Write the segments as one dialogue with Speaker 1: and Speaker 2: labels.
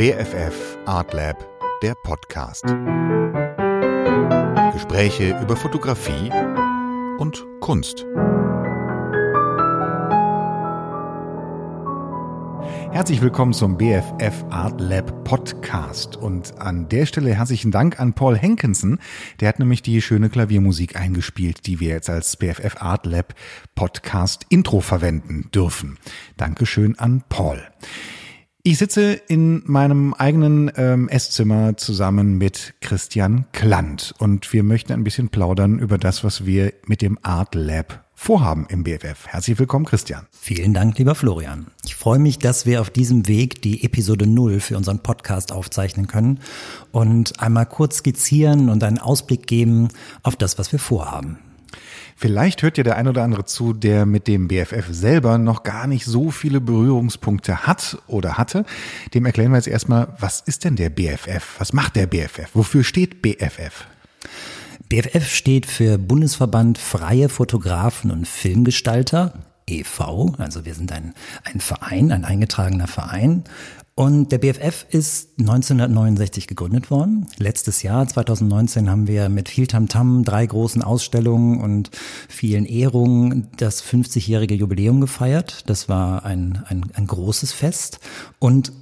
Speaker 1: BFF Art Lab, der Podcast. Gespräche über Fotografie und Kunst.
Speaker 2: Herzlich willkommen zum BFF Art Lab Podcast. Und an der Stelle herzlichen Dank an Paul Henkinson. Der hat nämlich die schöne Klaviermusik eingespielt, die wir jetzt als BFF Art Lab Podcast Intro verwenden dürfen. Dankeschön an Paul. Ich sitze in meinem eigenen ähm, Esszimmer zusammen mit Christian Klant und wir möchten ein bisschen plaudern über das, was wir mit dem Art Lab vorhaben im BFF. Herzlich willkommen, Christian.
Speaker 3: Vielen Dank, lieber Florian. Ich freue mich, dass wir auf diesem Weg die Episode Null für unseren Podcast aufzeichnen können und einmal kurz skizzieren und einen Ausblick geben auf das, was wir vorhaben.
Speaker 2: Vielleicht hört ja der ein oder andere zu, der mit dem BFF selber noch gar nicht so viele Berührungspunkte hat oder hatte. Dem erklären wir jetzt erstmal, was ist denn der BFF? Was macht der BFF? Wofür steht BFF?
Speaker 3: BFF steht für Bundesverband Freie Fotografen und Filmgestalter, e.V., also wir sind ein, ein Verein, ein eingetragener Verein. Und der BFF ist 1969 gegründet worden. Letztes Jahr, 2019, haben wir mit viel Tamtam, drei großen Ausstellungen und vielen Ehrungen das 50-jährige Jubiläum gefeiert. Das war ein, ein, ein großes Fest. Und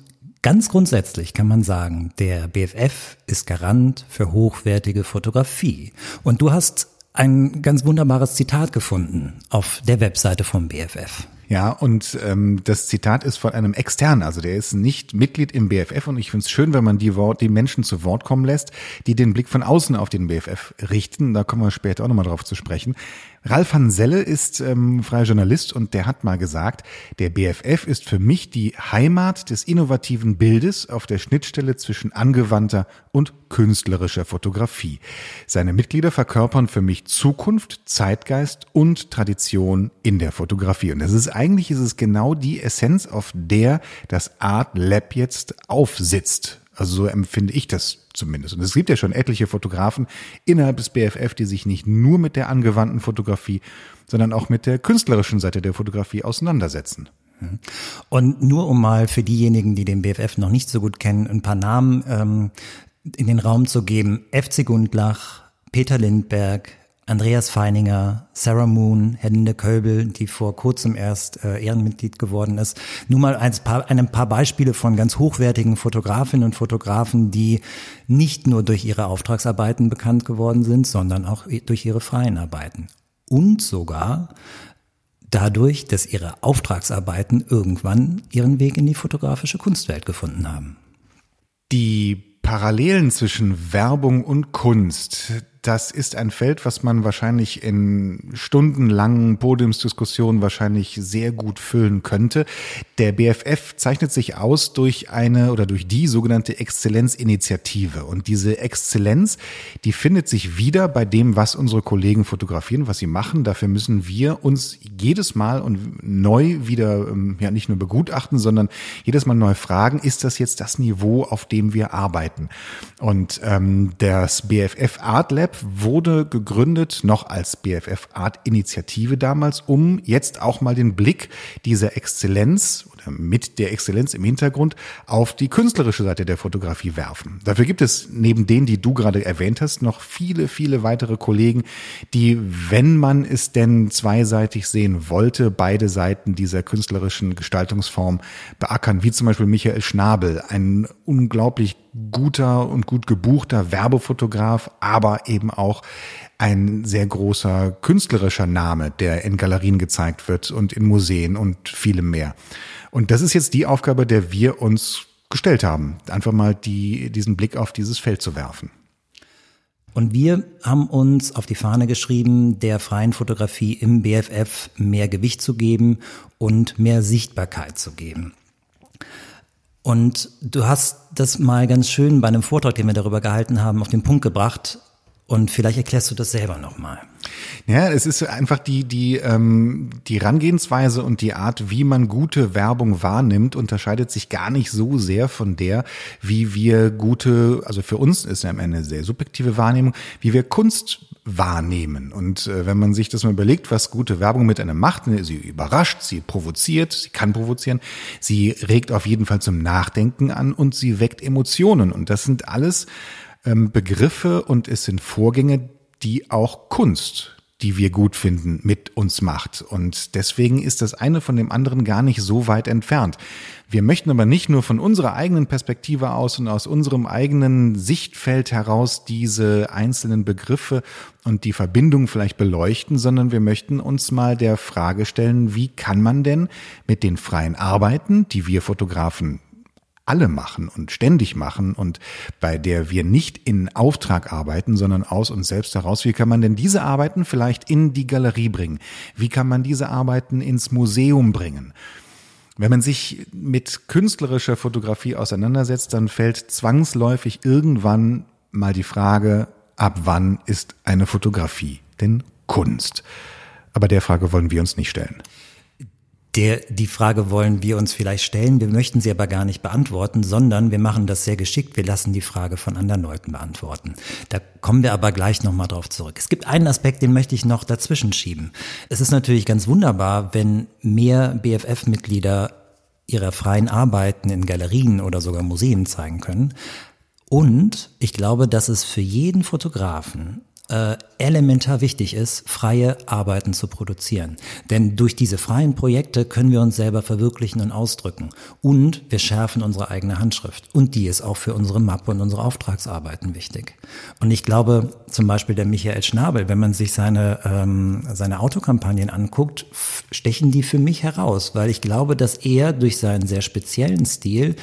Speaker 3: Ganz grundsätzlich kann man sagen, der BFF ist Garant für hochwertige Fotografie. Und du hast ein ganz wunderbares Zitat gefunden auf der Webseite vom BFF.
Speaker 2: Ja, und ähm, das Zitat ist von einem Externen, also der ist nicht Mitglied im BFF und ich finde es schön, wenn man die, Wort, die Menschen zu Wort kommen lässt, die den Blick von außen auf den BFF richten. Da kommen wir später auch nochmal drauf zu sprechen. Ralf van Selle ist ähm, freier Journalist und der hat mal gesagt, der BFF ist für mich die Heimat des innovativen Bildes auf der Schnittstelle zwischen angewandter und künstlerischer Fotografie. Seine Mitglieder verkörpern für mich Zukunft, Zeitgeist und Tradition in der Fotografie. Und das ist eigentlich ist es genau die Essenz, auf der das Art Lab jetzt aufsitzt. Also so empfinde ich das zumindest. Und es gibt ja schon etliche Fotografen innerhalb des BFF, die sich nicht nur mit der angewandten Fotografie, sondern auch mit der künstlerischen Seite der Fotografie auseinandersetzen.
Speaker 3: Und nur um mal für diejenigen, die den BFF noch nicht so gut kennen, ein paar Namen ähm, in den Raum zu geben. FC Gundlach, Peter Lindberg, Andreas Feininger, Sarah Moon, Hedinde Köbel, die vor kurzem erst äh, Ehrenmitglied geworden ist. Nur mal ein paar, ein paar Beispiele von ganz hochwertigen Fotografinnen und Fotografen, die nicht nur durch ihre Auftragsarbeiten bekannt geworden sind, sondern auch durch ihre freien Arbeiten. Und sogar dadurch, dass ihre Auftragsarbeiten irgendwann ihren Weg in die fotografische Kunstwelt gefunden haben.
Speaker 2: Die Parallelen zwischen Werbung und Kunst, das ist ein Feld, was man wahrscheinlich in stundenlangen Podiumsdiskussionen wahrscheinlich sehr gut füllen könnte. Der BFF zeichnet sich aus durch eine oder durch die sogenannte Exzellenzinitiative. Und diese Exzellenz, die findet sich wieder bei dem, was unsere Kollegen fotografieren, was sie machen. Dafür müssen wir uns jedes Mal und neu wieder, ähm, ja, nicht nur begutachten, sondern jedes Mal neu fragen, ist das jetzt das Niveau, auf dem wir arbeiten? Und ähm, das BFF Art Lab wurde gegründet noch als BFF Art Initiative damals, um jetzt auch mal den Blick dieser Exzellenz oder mit der Exzellenz im Hintergrund auf die künstlerische Seite der Fotografie werfen. Dafür gibt es neben denen, die du gerade erwähnt hast, noch viele, viele weitere Kollegen, die, wenn man es denn zweiseitig sehen wollte, beide Seiten dieser künstlerischen Gestaltungsform beackern, wie zum Beispiel Michael Schnabel, ein unglaublich guter und gut gebuchter Werbefotograf, aber eben auch ein sehr großer künstlerischer Name, der in Galerien gezeigt wird und in Museen und vielem mehr. Und das ist jetzt die Aufgabe, der wir uns gestellt haben, einfach mal die, diesen Blick auf dieses Feld zu werfen.
Speaker 3: Und wir haben uns auf die Fahne geschrieben, der freien Fotografie im BFF mehr Gewicht zu geben und mehr Sichtbarkeit zu geben. Und du hast das mal ganz schön bei einem Vortrag, den wir darüber gehalten haben, auf den Punkt gebracht. Und vielleicht erklärst du das selber nochmal.
Speaker 2: Ja, es ist einfach die, die, ähm, die Herangehensweise und die Art, wie man gute Werbung wahrnimmt, unterscheidet sich gar nicht so sehr von der, wie wir gute, also für uns ist ja am Ende sehr subjektive Wahrnehmung, wie wir Kunst wahrnehmen. Und äh, wenn man sich das mal überlegt, was gute Werbung mit einem macht, ne, sie überrascht, sie provoziert, sie kann provozieren, sie regt auf jeden Fall zum Nachdenken an und sie weckt Emotionen. Und das sind alles ähm, Begriffe und es sind Vorgänge, die auch Kunst die wir gut finden, mit uns macht. Und deswegen ist das eine von dem anderen gar nicht so weit entfernt. Wir möchten aber nicht nur von unserer eigenen Perspektive aus und aus unserem eigenen Sichtfeld heraus diese einzelnen Begriffe und die Verbindung vielleicht beleuchten, sondern wir möchten uns mal der Frage stellen, wie kann man denn mit den freien Arbeiten, die wir Fotografen alle machen und ständig machen und bei der wir nicht in Auftrag arbeiten, sondern aus uns selbst heraus. Wie kann man denn diese Arbeiten vielleicht in die Galerie bringen? Wie kann man diese Arbeiten ins Museum bringen? Wenn man sich mit künstlerischer Fotografie auseinandersetzt, dann fällt zwangsläufig irgendwann mal die Frage, ab wann ist eine Fotografie denn Kunst? Aber der Frage wollen wir uns nicht stellen.
Speaker 3: Der, die Frage wollen wir uns vielleicht stellen, wir möchten sie aber gar nicht beantworten, sondern wir machen das sehr geschickt, wir lassen die Frage von anderen Leuten beantworten. Da kommen wir aber gleich nochmal drauf zurück. Es gibt einen Aspekt, den möchte ich noch dazwischen schieben. Es ist natürlich ganz wunderbar, wenn mehr BFF-Mitglieder ihre freien Arbeiten in Galerien oder sogar Museen zeigen können. Und ich glaube, dass es für jeden Fotografen äh, elementar wichtig ist, freie Arbeiten zu produzieren. Denn durch diese freien Projekte können wir uns selber verwirklichen und ausdrücken. Und wir schärfen unsere eigene Handschrift. Und die ist auch für unsere Mappe und unsere Auftragsarbeiten wichtig. Und ich glaube, zum Beispiel der Michael Schnabel, wenn man sich seine, ähm, seine Autokampagnen anguckt, stechen die für mich heraus, weil ich glaube, dass er durch seinen sehr speziellen Stil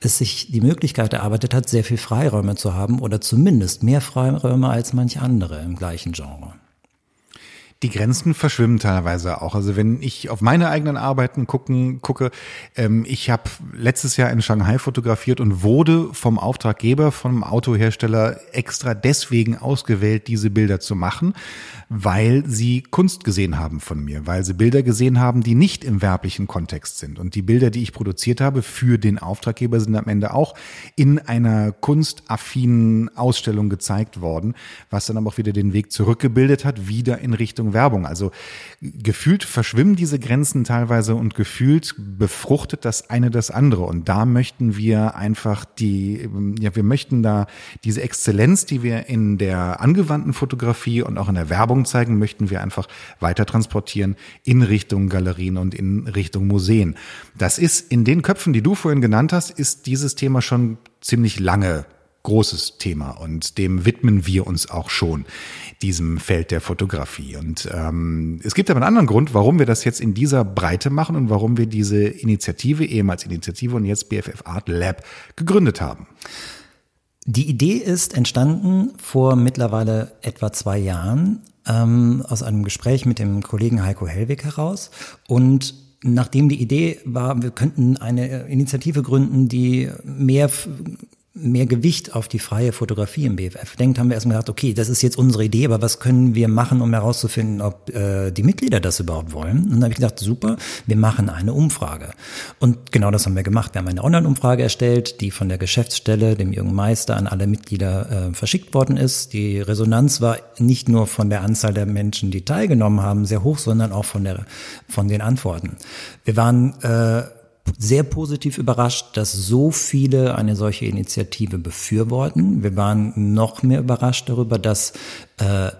Speaker 3: es sich die Möglichkeit erarbeitet hat, sehr viel Freiräume zu haben oder zumindest mehr Freiräume als manch andere im gleichen Genre
Speaker 2: die Grenzen verschwimmen teilweise auch. Also wenn ich auf meine eigenen Arbeiten gucken, gucke, ähm, ich habe letztes Jahr in Shanghai fotografiert und wurde vom Auftraggeber, vom Autohersteller extra deswegen ausgewählt, diese Bilder zu machen, weil sie Kunst gesehen haben von mir, weil sie Bilder gesehen haben, die nicht im werblichen Kontext sind. Und die Bilder, die ich produziert habe für den Auftraggeber, sind am Ende auch in einer kunstaffinen Ausstellung gezeigt worden, was dann aber auch wieder den Weg zurückgebildet hat, wieder in Richtung Werbung. Also gefühlt verschwimmen diese Grenzen teilweise und gefühlt befruchtet das eine das andere. Und da möchten wir einfach die, ja, wir möchten da diese Exzellenz, die wir in der angewandten Fotografie und auch in der Werbung zeigen, möchten wir einfach weiter transportieren in Richtung Galerien und in Richtung Museen. Das ist in den Köpfen, die du vorhin genannt hast, ist dieses Thema schon ziemlich lange großes Thema und dem widmen wir uns auch schon, diesem Feld der Fotografie. Und ähm, es gibt aber einen anderen Grund, warum wir das jetzt in dieser Breite machen und warum wir diese Initiative, ehemals Initiative und jetzt BFF Art Lab gegründet haben.
Speaker 3: Die Idee ist entstanden vor mittlerweile etwa zwei Jahren ähm, aus einem Gespräch mit dem Kollegen Heiko Hellwig heraus und Nachdem die Idee war, wir könnten eine Initiative gründen, die mehr mehr Gewicht auf die freie Fotografie im BFF denkt, haben wir erstmal gedacht, okay, das ist jetzt unsere Idee, aber was können wir machen, um herauszufinden, ob äh, die Mitglieder das überhaupt wollen? Und dann habe ich gedacht, super, wir machen eine Umfrage. Und genau das haben wir gemacht. Wir haben eine Online-Umfrage erstellt, die von der Geschäftsstelle, dem Jürgen Meister, an alle Mitglieder äh, verschickt worden ist. Die Resonanz war nicht nur von der Anzahl der Menschen, die teilgenommen haben, sehr hoch, sondern auch von, der, von den Antworten. Wir waren äh, sehr positiv überrascht, dass so viele eine solche Initiative befürworten. Wir waren noch mehr überrascht darüber, dass äh,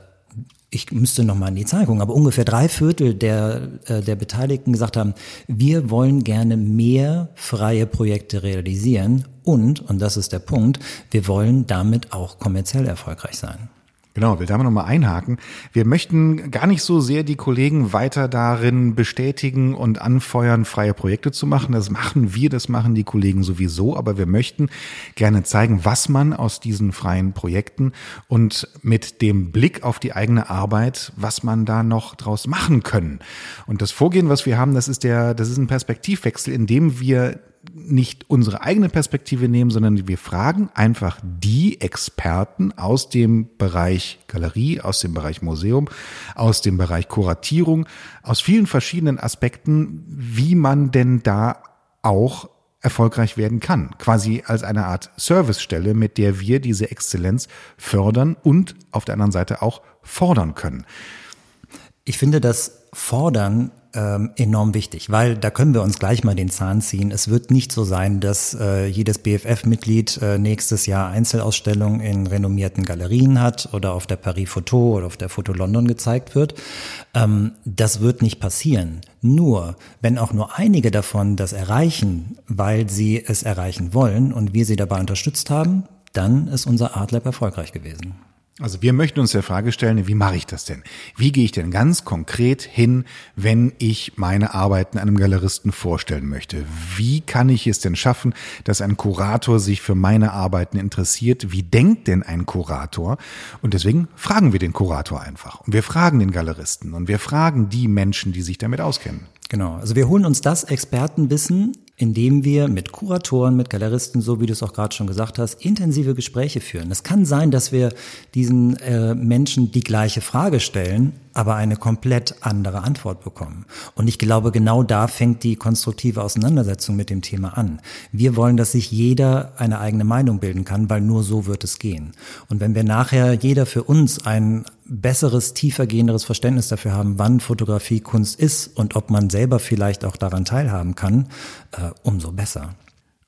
Speaker 3: ich müsste noch mal in die Zahl gucken, aber ungefähr drei Viertel der, äh, der Beteiligten gesagt haben, wir wollen gerne mehr freie Projekte realisieren und, und das ist der Punkt, wir wollen damit auch kommerziell erfolgreich sein.
Speaker 2: Genau, will da mal nochmal einhaken. Wir möchten gar nicht so sehr die Kollegen weiter darin bestätigen und anfeuern, freie Projekte zu machen. Das machen wir, das machen die Kollegen sowieso, aber wir möchten gerne zeigen, was man aus diesen freien Projekten und mit dem Blick auf die eigene Arbeit, was man da noch draus machen können. Und das Vorgehen, was wir haben, das ist der, das ist ein Perspektivwechsel, in dem wir nicht unsere eigene Perspektive nehmen, sondern wir fragen einfach die Experten aus dem Bereich Galerie, aus dem Bereich Museum, aus dem Bereich Kuratierung, aus vielen verschiedenen Aspekten, wie man denn da auch erfolgreich werden kann. Quasi als eine Art Servicestelle, mit der wir diese Exzellenz fördern und auf der anderen Seite auch fordern können.
Speaker 3: Ich finde das Fordern ähm, enorm wichtig, weil da können wir uns gleich mal den Zahn ziehen. Es wird nicht so sein, dass äh, jedes BFF-Mitglied äh, nächstes Jahr Einzelausstellungen in renommierten Galerien hat oder auf der Paris Photo oder auf der Foto London gezeigt wird. Ähm, das wird nicht passieren. Nur, wenn auch nur einige davon das erreichen, weil sie es erreichen wollen und wir sie dabei unterstützt haben, dann ist unser Artlab erfolgreich gewesen.
Speaker 2: Also wir möchten uns der Frage stellen, wie mache ich das denn? Wie gehe ich denn ganz konkret hin, wenn ich meine Arbeiten einem Galeristen vorstellen möchte? Wie kann ich es denn schaffen, dass ein Kurator sich für meine Arbeiten interessiert? Wie denkt denn ein Kurator? Und deswegen fragen wir den Kurator einfach. Und wir fragen den Galeristen und wir fragen die Menschen, die sich damit auskennen.
Speaker 3: Genau. Also wir holen uns das Expertenwissen indem wir mit Kuratoren, mit Galeristen, so wie du es auch gerade schon gesagt hast, intensive Gespräche führen. Es kann sein, dass wir diesen äh, Menschen die gleiche Frage stellen, aber eine komplett andere Antwort bekommen. Und ich glaube, genau da fängt die konstruktive Auseinandersetzung mit dem Thema an. Wir wollen, dass sich jeder eine eigene Meinung bilden kann, weil nur so wird es gehen. Und wenn wir nachher jeder für uns ein besseres, tiefergehenderes Verständnis dafür haben, wann Fotografie Kunst ist und ob man selber vielleicht auch daran teilhaben kann, äh, umso besser.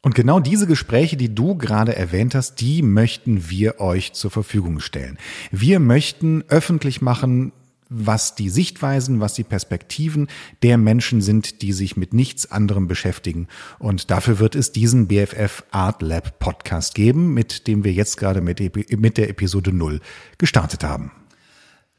Speaker 2: Und genau diese Gespräche, die du gerade erwähnt hast, die möchten wir euch zur Verfügung stellen. Wir möchten öffentlich machen, was die Sichtweisen, was die Perspektiven der Menschen sind, die sich mit nichts anderem beschäftigen. Und dafür wird es diesen BFF Art Lab Podcast geben, mit dem wir jetzt gerade mit, mit der Episode 0 gestartet haben.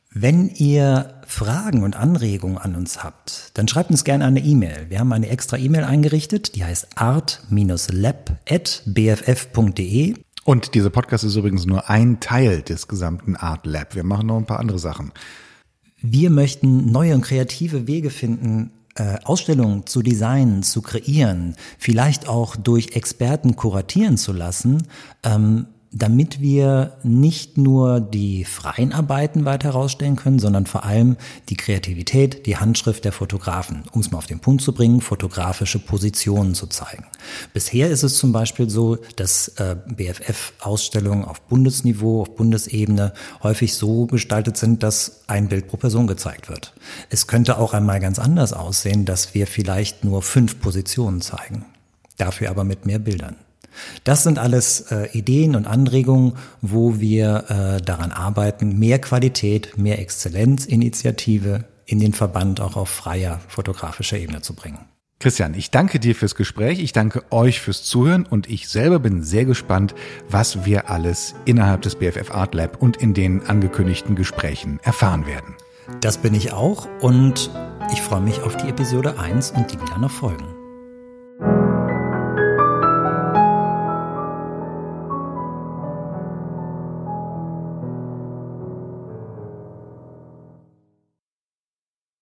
Speaker 3: Wenn ihr Fragen und Anregungen an uns habt, dann schreibt uns gerne eine E-Mail. Wir haben eine extra E-Mail eingerichtet, die heißt art-lab.bff.de.
Speaker 2: Und dieser Podcast ist übrigens nur ein Teil des gesamten Art Lab. Wir machen noch ein paar andere Sachen.
Speaker 3: Wir möchten neue und kreative Wege finden, äh, Ausstellungen zu designen, zu kreieren, vielleicht auch durch Experten kuratieren zu lassen, ähm, damit wir nicht nur die freien Arbeiten weiter herausstellen können, sondern vor allem die Kreativität, die Handschrift der Fotografen, um es mal auf den Punkt zu bringen, fotografische Positionen zu zeigen. Bisher ist es zum Beispiel so, dass äh, BFF-Ausstellungen auf Bundesniveau, auf Bundesebene häufig so gestaltet sind, dass ein Bild pro Person gezeigt wird. Es könnte auch einmal ganz anders aussehen, dass wir vielleicht nur fünf Positionen zeigen, dafür aber mit mehr Bildern. Das sind alles äh, Ideen und Anregungen, wo wir äh, daran arbeiten, mehr Qualität, mehr Exzellenzinitiative in den Verband auch auf freier fotografischer Ebene zu bringen.
Speaker 2: Christian, ich danke dir fürs Gespräch, ich danke euch fürs Zuhören und ich selber bin sehr gespannt, was wir alles innerhalb des BFF Art Lab und in den angekündigten Gesprächen erfahren werden.
Speaker 3: Das bin ich auch und ich freue mich auf die Episode 1 und die, die dann noch folgen.